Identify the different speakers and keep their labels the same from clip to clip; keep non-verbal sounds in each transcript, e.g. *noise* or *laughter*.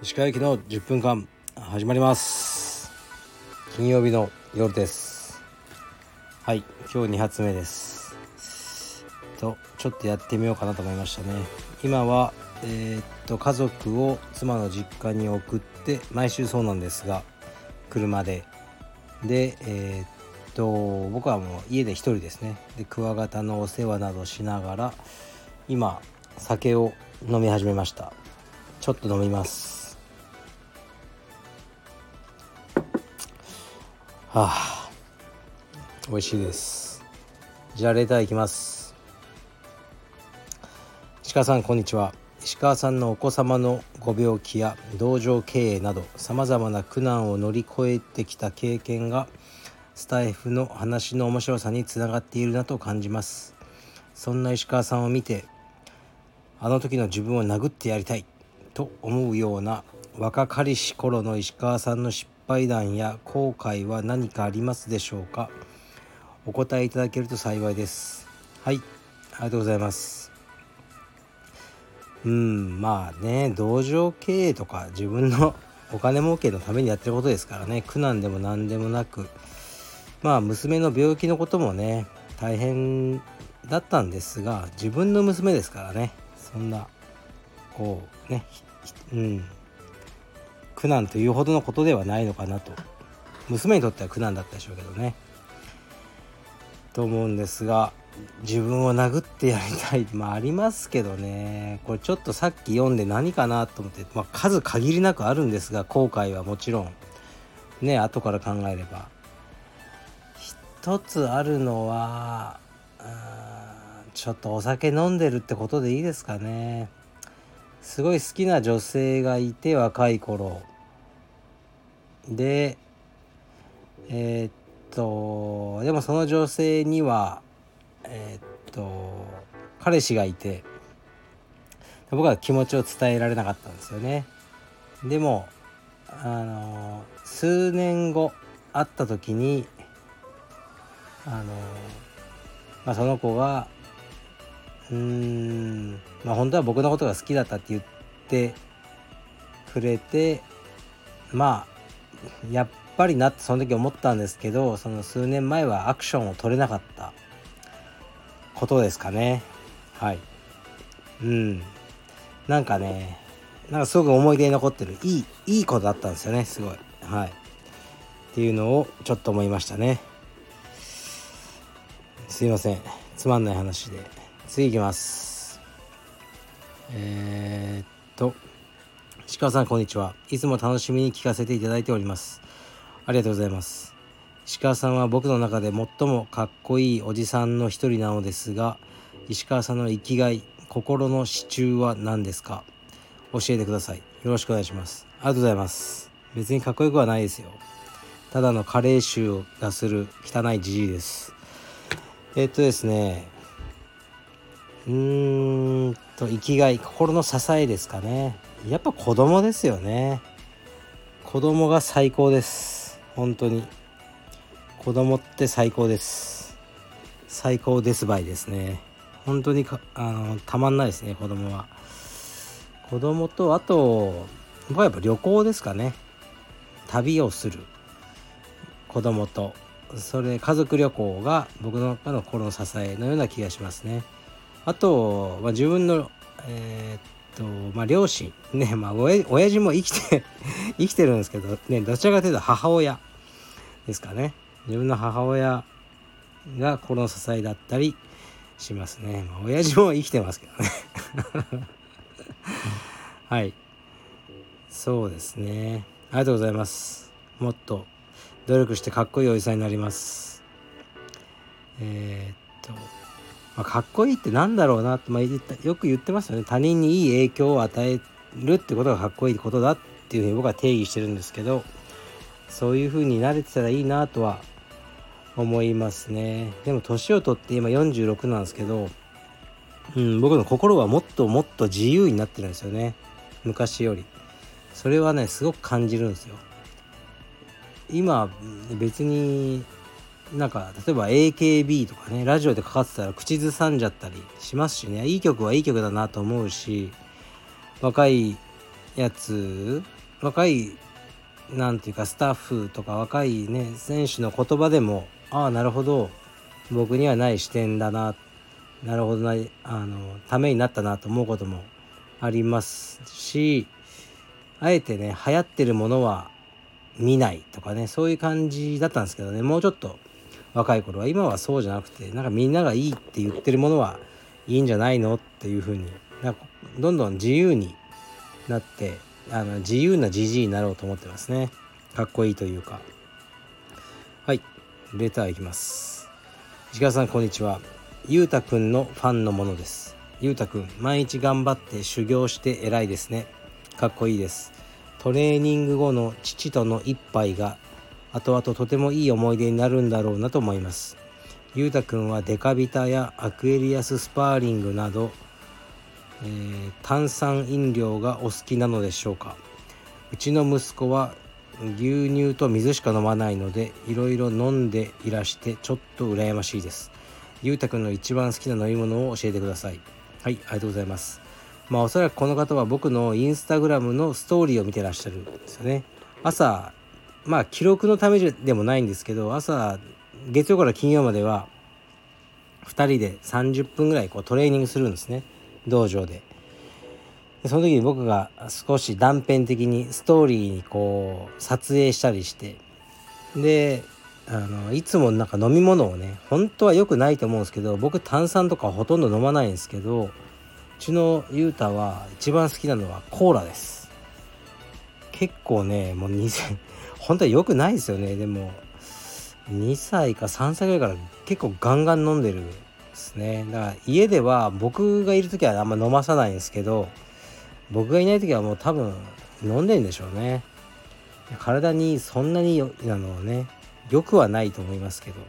Speaker 1: 石川駅の10分間始まります。金曜日の夜です。はい今日2発目です。とちょっとやってみようかなと思いましたね。今はえー、っと家族を妻の実家に送って毎週そうなんですが車で。でえー、っと僕はもう家で一人ですね。でクワガタのお世話などしながら今酒を飲み始めました。ちょっと飲みます。はあ美味しいです。じゃあレターいきます。石川さんこんにちは。石川さんのお子様のご病気や道場経営などさまざまな苦難を乗り越えてきた経験がスタイフの話の面白さにつながっているなと感じます。そんな石川さんを見てあの時の自分を殴ってやりたいと思うような若かりし頃の石川さんの失敗談や後悔は何かありますでしょうか？お答えいただけると幸いです。はい。ありがとうございます。うんまあね道場経営とか自分のお金儲けのためにやってることですからね。苦難でも何でもなくまあ娘の病気のこともね大変だったんですが自分の娘ですからねそんなこうねうん苦難というほどのことではないのかなと。娘にとっては苦難だったでしょうけどね。と思うんですが自分を殴ってやりたい。まあありますけどね。これちょっとさっき読んで何かなと思って、まあ、数限りなくあるんですが後悔はもちろん。ね後から考えれば。一つあるのはちょっとお酒飲んでるってことでいいですかね。すごい好きな女性がいて若い頃。でえー、っとでもその女性にはえー、っと彼氏がいて僕は気持ちを伝えられなかったんですよね。でもあの数年後会った時にあの、まあ、その子がうーんまあ本当は僕のことが好きだったって言ってくれてまあやっぱりなってその時思ったんですけどその数年前はアクションを取れなかったことですかね。はい。うん。なんかねなんかすごく思い出に残ってるいいいいことだったんですよねすごい。はい。っていうのをちょっと思いましたね。すいません。つまんない話で。次いきます。えー、っと鹿さんこんにちは。いつも楽しみに聞かせていただいております。ありがとうございます。石川さんは僕の中で最もかっこいいおじさんの一人なのですが石川さんの生きがい心の支柱は何ですか？教えてください。よろしくお願いします。ありがとうございます。別にかっこよくはないですよ。ただの加齢臭がする汚いじじいです。えっとですねうーんと生きがい心の支えですかね。やっぱ子供ですよね。子供が最高です。本当に。子供って最高です。最高ですばいですね。本当にあのたまんないですね子供は。子供とあと僕はやっぱ旅行ですかね。旅をする。子供と。それ家族旅行が僕の中の心の支えのような気がしますね。あと、まあ、自分の、えー、とまあ両親ねまあ親親父も生きて *laughs* 生きてるんですけどねどちらかというと母親ですかね。自分の母親が心の支えだったりしますね、まあ、親父も生きてますけどね。*laughs* はい。そうですね。ありがとうございます。もっと努力してかっこいいおじさんになります。えー、っとまあ、かっこいいってなんだろうなって、まあ、よく言ってますよね。他人にいい影響を与えるってことがかっこいいことだっていうふうに僕は定義してるんですけどそういうふうに慣れてたらいいなとは思いますね。でも年を取って今46なんですけど、うん、僕の心はもっともっと自由になってるんですよね。昔より。それはねすごく感じるんですよ。今別になんか例えば AKB とかねラジオでかかってたら口ずさんじゃったりしますしね。いい曲はいい曲だなと思うし若いやつ若いなんていうかスタッフとか若いね選手の言葉でもああなるほど僕にはない視点だななるほどなあのためになったなと思うこともありますしあえてね流行ってるものは見ないとかねそういう感じだったんですけどねもうちょっと若い頃は今はそうじゃなくてなんかみんながいいって言ってるものはいいんじゃないのっていう風になんかどんどん自由になってあの自由なじじいになろうと思ってますね。かっこいいというか。はい。レターいきます。石川さんこんにちは。ゆうたくんのファンのものです。ゆうたくん毎日頑張って修行して偉いですね。かっこいいです。トレーニング後の父との一杯が後々とてもいい思い出になるんだろうなと思います。ゆうたくんはデカビタやアクエリアススパーリングなどえー、炭酸飲料がお好きなのでしょうか。うちの息子は牛乳と水しか飲まないのでいろいろ飲んでいらしてちょっと羨ましいです。ゆうたくんの一番好きな飲み物を教えてください。はいありがとうございます。まあおそらくこの方は僕のインスタグラムのストーリーを見てらっしゃるんですよね。朝まあ記録のためでもないんですけど朝月曜から金曜までは2人で30分ぐらいこうトレーニングするんですね。道場でその時に僕が少し断片的にストーリーにこう撮影したりして。であのいつもなんか飲み物をね本当は良くないと思うんですけど僕炭酸とかほとんど飲まないんですけどちのゆうたは一番好きなのはコーラです。結構ねもう2000 *laughs* 本当は良くないですよね。でも2歳か3歳ぐらいから結構ガンガン飲んでるんですね。だから家では僕がいる時はあんま飲まさないんですけど僕がいない時はもう多分飲んでんでしょうね。体にそんなにあのねよくはないと思いますけど。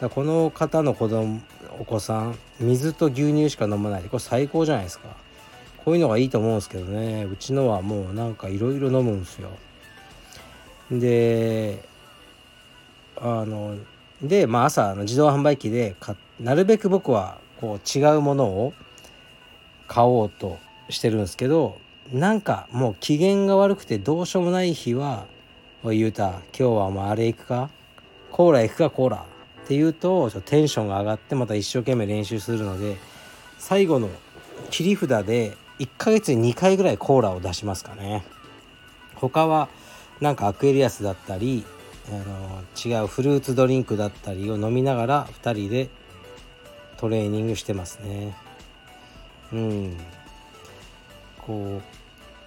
Speaker 1: この方の子供お子さん水と牛乳しか飲まないこれ最高じゃないですか。こういうのがいいと思うんですけどね。うちのはもうなんかいろいろ飲むんですよ。であので、まあ、朝の自動販売機でなるべく僕はこう違うものを買おうとしてるんですけどなんかもう機嫌が悪くてどうしようもない日は「おいゆうた今日はお前あれ行くか？コーラ行くか？コーラ」って言うとちょっとテンションが上がってまた一生懸命練習するので最後の切り札で1ヶ月に2回ぐらいコーラを出しますかね。他はなんかアクエリアスだったりあの違うフルーツドリンクだったりを飲みながら2人でトレーニングしてますね。うん。こ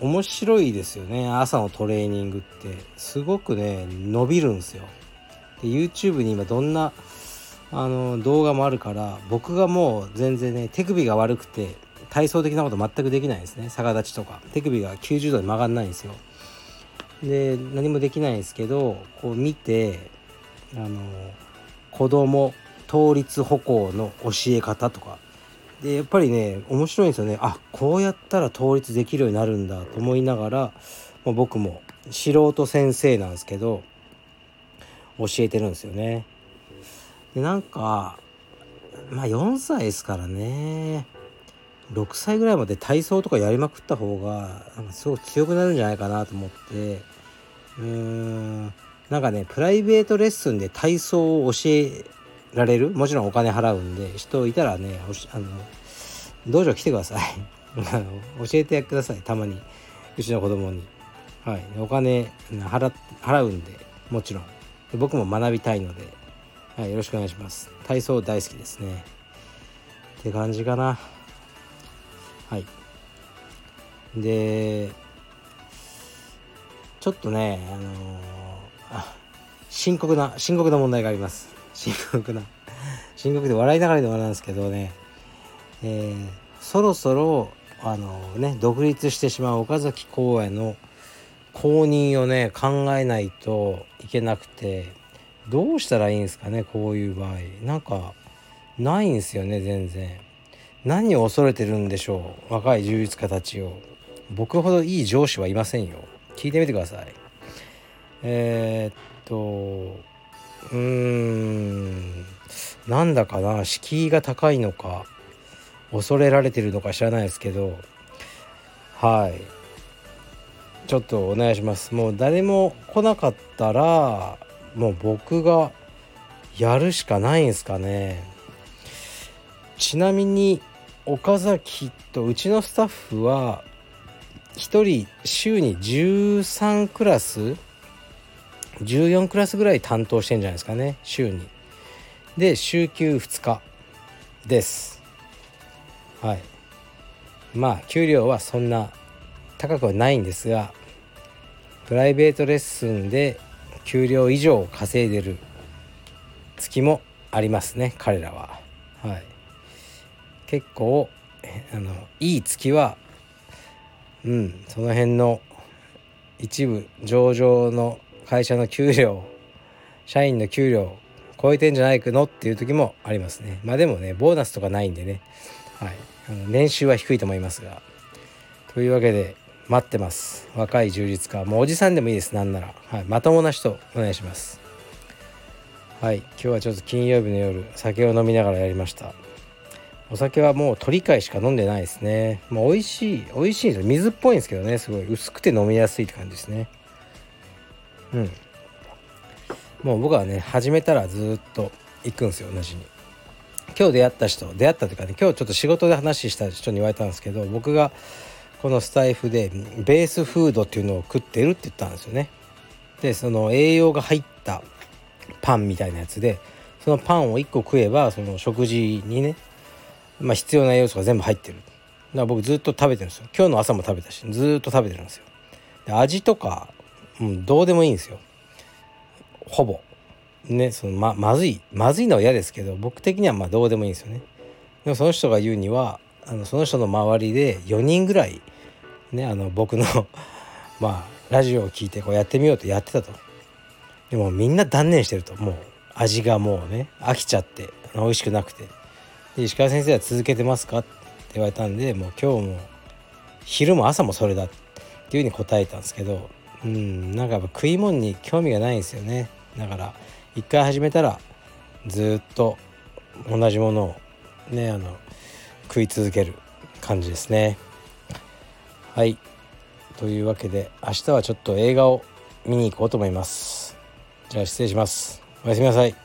Speaker 1: う面白いですよね。朝のトレーニングって。すごくね伸びるんですよ。で YouTube に今どんなあの動画もあるから僕がもう全然ね手首が悪くて体操的なこと全くできないですね。逆立ちとか。手首が90度に曲がんないんですよ。で何もできないんですけどこう見てあの子供倒立歩行の教え方とか。でやっぱりね面白いんですよね。あこうやったら倒立できるようになるんだと思いながら、まあ、僕も素人先生なんですけど教えてるんですよね。でなんかまあ4歳ですからね。6歳ぐらいまで体操とかやりまくった方がなんかすごく強くなるんじゃないかなと思って。うーん。なんかねプライベートレッスンで体操を教えられる？もちろんお金払うんで人いたらねあの道場来てください。*laughs* 教えてください。たまに。うちの子供に。はい。お金払払うんでもちろん。僕も学びたいので、はい、よろしくお願いします。体操大好きですね。って感じかな。はい。でちょっとねあのー、深刻な深刻な問題があります。深刻な。深刻で笑いながらではなんですけどね。えー、そろそろあのね独立してしまう岡崎公園の公認をね考えないといけなくてどうしたらいいんですかねこういう場合。なんかないんすよね全然。何を恐れてるんでしょう若い充実家たちを。僕ほどいい上司はいませんよ。聞いてみてください。えー、っとうーんなんだかな敷居が高いのか恐れられてるのか知らないですけど。はい。ちょっとお願いします。もう誰も来なかったらもう僕がやるしかないんですかね。ちなみに岡崎とうちのスタッフは1人週に13クラス14クラスぐらい担当してんじゃないですかね週に。で週休2日です。はい。まあ給料はそんな高くはないんですがプライベートレッスンで給料以上稼いでる月もありますね彼らは。はい。結構あのいい月はうんその辺の一部上場の会社の給料社員の給料超えてんじゃないかのっていう時もありますね。まあでもねボーナスとかないんでね、はい、あの年収は低いと思いますが。というわけで待ってます。若い充実家。もうおじさんでもいいです。なんなら、はい、まともな人お願いします。はい。今日はちょっと金曜日の夜酒を飲みながらやりました。お酒はもう鳥貝しか飲んでないですね。もう美味しい美味しいんですよ。水っぽいんですけどね。すごい。薄くて飲みやすいって感じですね。うん。もう僕はね始めたらずっと行くんですよ同じに。今日出会った人出会ったというかね今日ちょっと仕事で話した人に言われたんですけど僕がこのスタイフでベースフードっていうのを食ってるって言ったんですよね。でその栄養が入ったパンみたいなやつでそのパンを1個食えばその食事にね、まあ、必要な栄養素が全部入ってる。だから僕ずっと食べてるんですよ。今日の朝も食べたしずっと食べてるんですよ。で味とか、うん、どうでもいいんですよ。ほぼ。ねそのままずいまずいのは嫌ですけど僕的にはまあどうでもいいんですよね。でもその人が言うにはあのその人の周りで4人ぐらいねあの僕の *laughs* まあラジオを聞いてこうやってみようとやってたと。でもみんな断念してると。もう味がもうね飽きちゃって美味しくなくて。で石川先生は続けてますか？って言われたんでもう今日も昼も朝もそれだっていうふうに答えたんですけどうんなんかやっぱ食い物に興味がないんですよね。だから一回始めたらずっと同じものをねあの食い続ける感じですね。はい。というわけで明日はちょっと映画を見に行こうと思います。じゃあ失礼します。おやすみなさい。